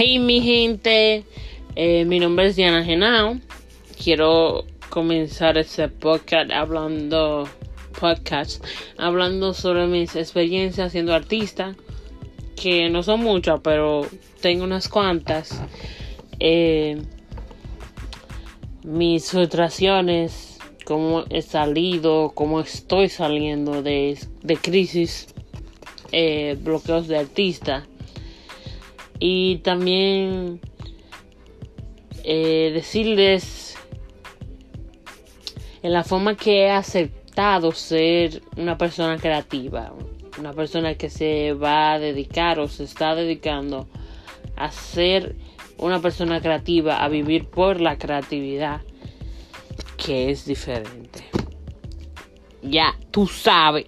Hey mi gente, eh, mi nombre es Diana Genao. Quiero comenzar este podcast hablando podcast hablando sobre mis experiencias siendo artista, que no son muchas, pero tengo unas cuantas. Eh, mis frustraciones, cómo he salido, cómo estoy saliendo de, de crisis, eh, bloqueos de artista y también eh, decirles en la forma que he aceptado ser una persona creativa, una persona que se va a dedicar o se está dedicando a ser una persona creativa, a vivir por la creatividad, que es diferente. Ya, tú sabes.